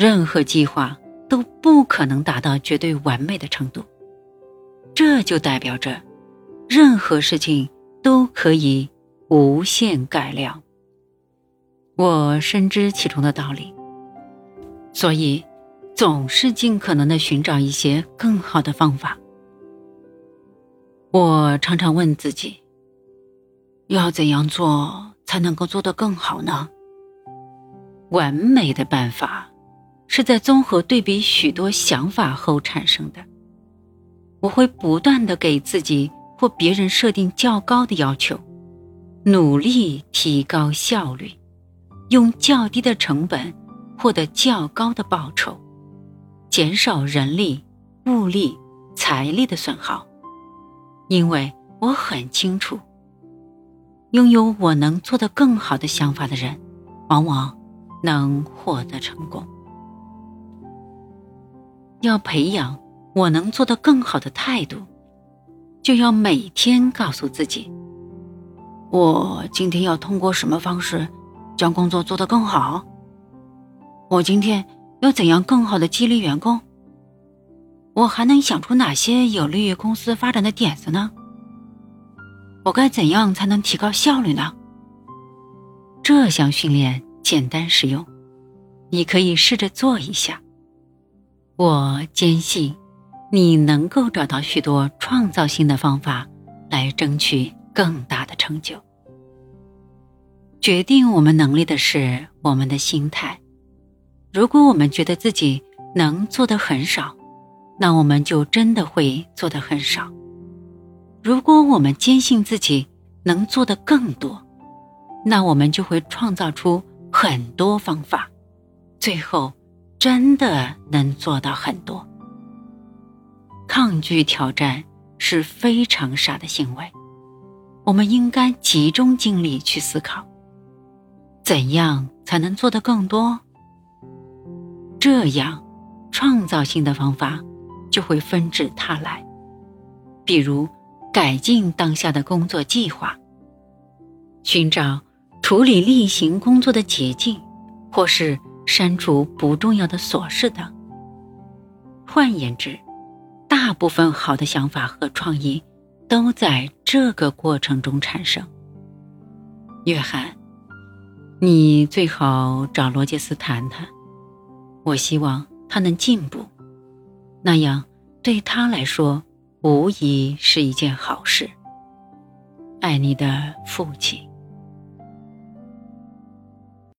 任何计划都不可能达到绝对完美的程度。这就代表着，任何事情都可以无限改良。我深知其中的道理，所以总是尽可能的寻找一些更好的方法。我常常问自己：要怎样做才能够做得更好呢？完美的办法是在综合对比许多想法后产生的。我会不断的给自己或别人设定较高的要求，努力提高效率，用较低的成本获得较高的报酬，减少人力、物力、财力的损耗。因为我很清楚，拥有我能做得更好的想法的人，往往。能获得成功，要培养我能做得更好的态度，就要每天告诉自己：我今天要通过什么方式将工作做得更好？我今天要怎样更好的激励员工？我还能想出哪些有利于公司发展的点子呢？我该怎样才能提高效率呢？这项训练。简单实用，你可以试着做一下。我坚信，你能够找到许多创造性的方法来争取更大的成就。决定我们能力的是我们的心态。如果我们觉得自己能做的很少，那我们就真的会做的很少。如果我们坚信自己能做的更多，那我们就会创造出。很多方法，最后真的能做到很多。抗拒挑战是非常傻的行为。我们应该集中精力去思考，怎样才能做得更多。这样，创造性的方法就会纷至沓来。比如，改进当下的工作计划，寻找。处理例行工作的捷径，或是删除不重要的琐事等。换言之，大部分好的想法和创意都在这个过程中产生。约翰，你最好找罗杰斯谈谈。我希望他能进步，那样对他来说无疑是一件好事。爱你的父亲。